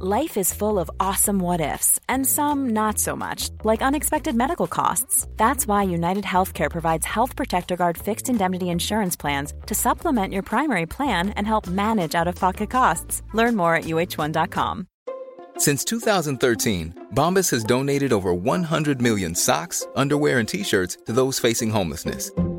Life is full of awesome what ifs, and some not so much, like unexpected medical costs. That's why United Healthcare provides Health Protector Guard fixed indemnity insurance plans to supplement your primary plan and help manage out of pocket costs. Learn more at uh1.com. Since 2013, Bombas has donated over 100 million socks, underwear, and t shirts to those facing homelessness.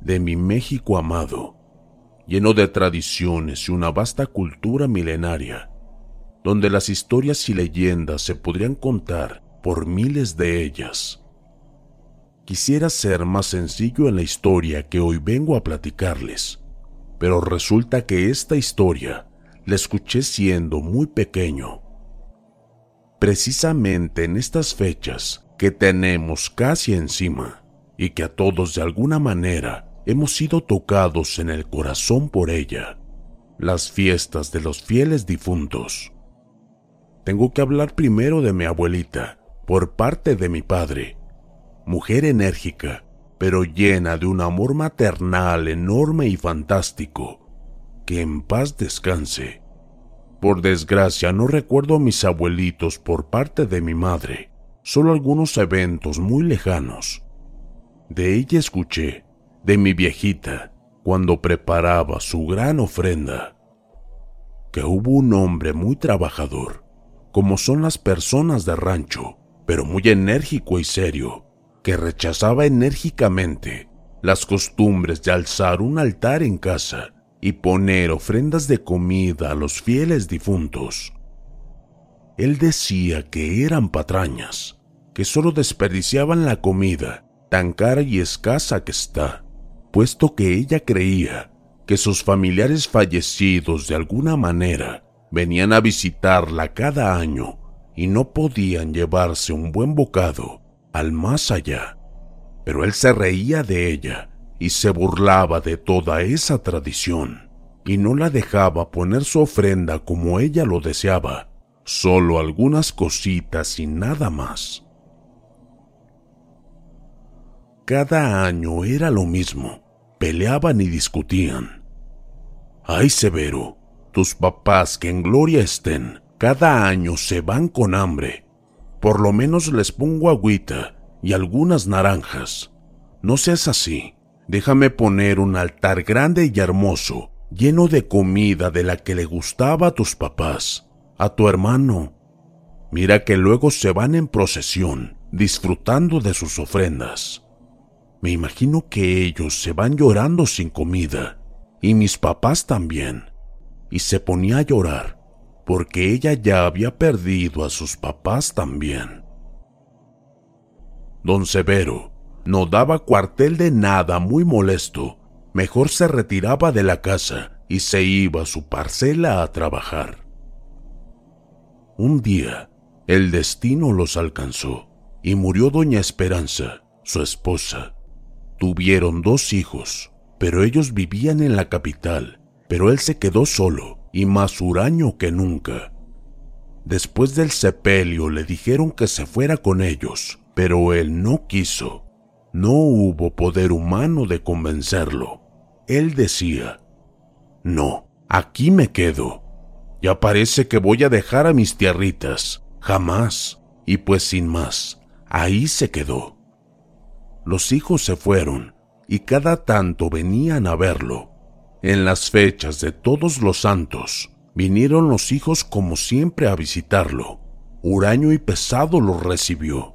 de mi México amado, lleno de tradiciones y una vasta cultura milenaria, donde las historias y leyendas se podrían contar por miles de ellas. Quisiera ser más sencillo en la historia que hoy vengo a platicarles, pero resulta que esta historia la escuché siendo muy pequeño. Precisamente en estas fechas que tenemos casi encima y que a todos de alguna manera hemos sido tocados en el corazón por ella, las fiestas de los fieles difuntos. Tengo que hablar primero de mi abuelita, por parte de mi padre, mujer enérgica, pero llena de un amor maternal enorme y fantástico. Que en paz descanse. Por desgracia no recuerdo a mis abuelitos por parte de mi madre, solo algunos eventos muy lejanos. De ella escuché de mi viejita cuando preparaba su gran ofrenda, que hubo un hombre muy trabajador, como son las personas de rancho, pero muy enérgico y serio, que rechazaba enérgicamente las costumbres de alzar un altar en casa y poner ofrendas de comida a los fieles difuntos. Él decía que eran patrañas, que solo desperdiciaban la comida, tan cara y escasa que está, puesto que ella creía que sus familiares fallecidos de alguna manera venían a visitarla cada año y no podían llevarse un buen bocado al más allá. Pero él se reía de ella y se burlaba de toda esa tradición y no la dejaba poner su ofrenda como ella lo deseaba, solo algunas cositas y nada más. Cada año era lo mismo. Peleaban y discutían. Ay, Severo, tus papás que en gloria estén, cada año se van con hambre. Por lo menos les pongo agüita y algunas naranjas. No seas así. Déjame poner un altar grande y hermoso, lleno de comida de la que le gustaba a tus papás, a tu hermano. Mira que luego se van en procesión, disfrutando de sus ofrendas. Me imagino que ellos se van llorando sin comida, y mis papás también. Y se ponía a llorar, porque ella ya había perdido a sus papás también. Don Severo no daba cuartel de nada muy molesto, mejor se retiraba de la casa y se iba a su parcela a trabajar. Un día, el destino los alcanzó y murió doña Esperanza, su esposa, Tuvieron dos hijos, pero ellos vivían en la capital, pero él se quedó solo y más huraño que nunca. Después del sepelio le dijeron que se fuera con ellos, pero él no quiso. No hubo poder humano de convencerlo. Él decía, no, aquí me quedo. Ya parece que voy a dejar a mis tierritas. Jamás. Y pues sin más, ahí se quedó. Los hijos se fueron y cada tanto venían a verlo. En las fechas de todos los santos vinieron los hijos como siempre a visitarlo, huraño y pesado lo recibió.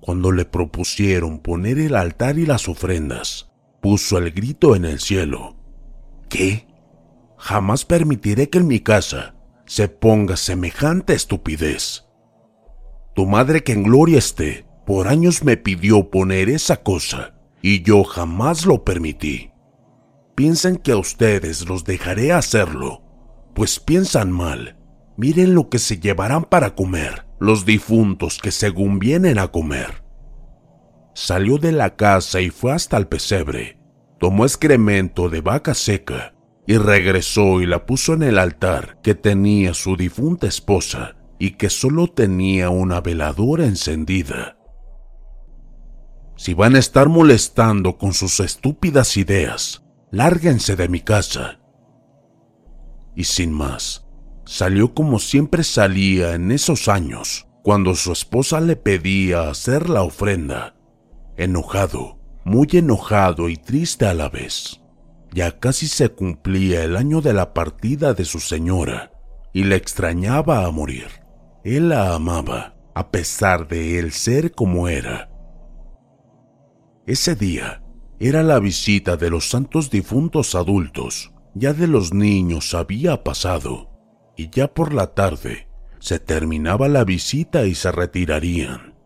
Cuando le propusieron poner el altar y las ofrendas, puso el grito en el cielo. ¿Qué? Jamás permitiré que en mi casa se ponga semejante estupidez. Tu madre que en gloria esté, por años me pidió poner esa cosa y yo jamás lo permití. Piensan que a ustedes los dejaré hacerlo, pues piensan mal. Miren lo que se llevarán para comer los difuntos que según vienen a comer. Salió de la casa y fue hasta el pesebre. Tomó excremento de vaca seca y regresó y la puso en el altar que tenía su difunta esposa y que solo tenía una veladora encendida. Si van a estar molestando con sus estúpidas ideas, lárguense de mi casa. Y sin más, salió como siempre salía en esos años, cuando su esposa le pedía hacer la ofrenda, enojado, muy enojado y triste a la vez. Ya casi se cumplía el año de la partida de su señora, y le extrañaba a morir. Él la amaba, a pesar de él ser como era. Ese día, era la visita de los santos difuntos adultos, ya de los niños había pasado, y ya por la tarde se terminaba la visita y se retirarían.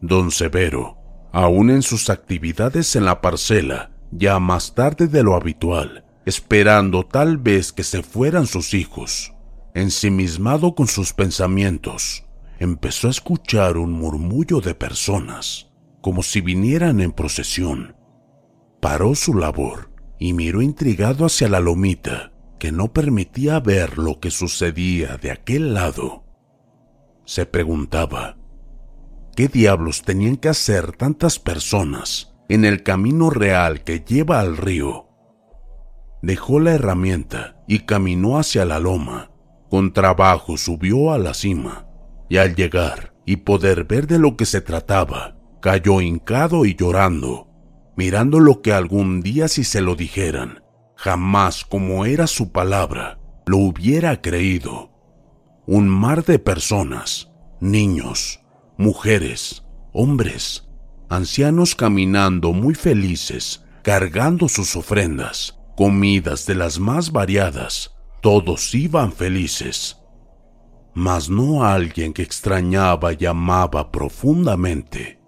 Don Severo, aún en sus actividades en la parcela, ya más tarde de lo habitual, esperando tal vez que se fueran sus hijos, ensimismado con sus pensamientos, empezó a escuchar un murmullo de personas como si vinieran en procesión. Paró su labor y miró intrigado hacia la lomita, que no permitía ver lo que sucedía de aquel lado. Se preguntaba, ¿qué diablos tenían que hacer tantas personas en el camino real que lleva al río? Dejó la herramienta y caminó hacia la loma. Con trabajo subió a la cima, y al llegar y poder ver de lo que se trataba, cayó hincado y llorando, mirando lo que algún día si se lo dijeran, jamás como era su palabra, lo hubiera creído. Un mar de personas, niños, mujeres, hombres, ancianos caminando muy felices, cargando sus ofrendas, comidas de las más variadas, todos iban felices. Mas no alguien que extrañaba y amaba profundamente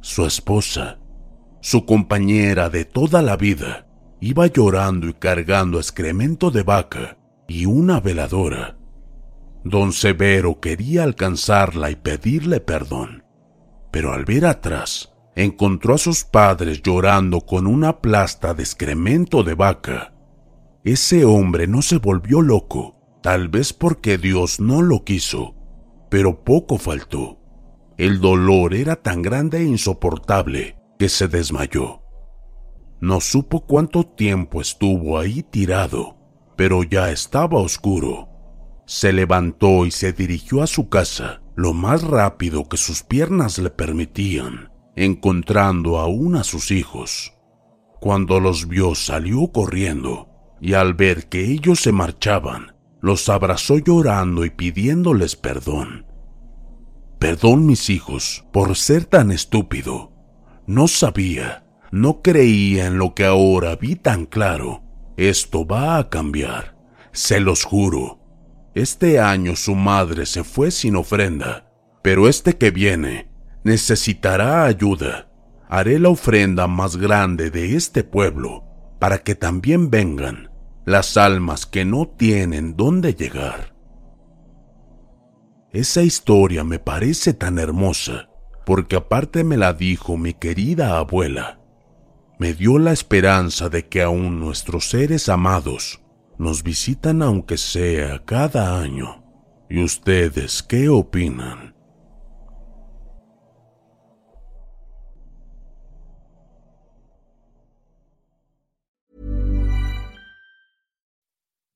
su esposa, su compañera de toda la vida, iba llorando y cargando excremento de vaca y una veladora. Don Severo quería alcanzarla y pedirle perdón, pero al ver atrás, encontró a sus padres llorando con una plasta de excremento de vaca. Ese hombre no se volvió loco, tal vez porque Dios no lo quiso, pero poco faltó. El dolor era tan grande e insoportable que se desmayó. No supo cuánto tiempo estuvo ahí tirado, pero ya estaba oscuro. Se levantó y se dirigió a su casa lo más rápido que sus piernas le permitían, encontrando aún a sus hijos. Cuando los vio salió corriendo, y al ver que ellos se marchaban, los abrazó llorando y pidiéndoles perdón. Perdón mis hijos por ser tan estúpido. No sabía, no creía en lo que ahora vi tan claro. Esto va a cambiar, se los juro. Este año su madre se fue sin ofrenda, pero este que viene necesitará ayuda. Haré la ofrenda más grande de este pueblo para que también vengan las almas que no tienen dónde llegar. Esa historia me parece tan hermosa, porque aparte me la dijo mi querida abuela. Me dio la esperanza de que aún nuestros seres amados nos visitan aunque sea cada año. ¿Y ustedes qué opinan?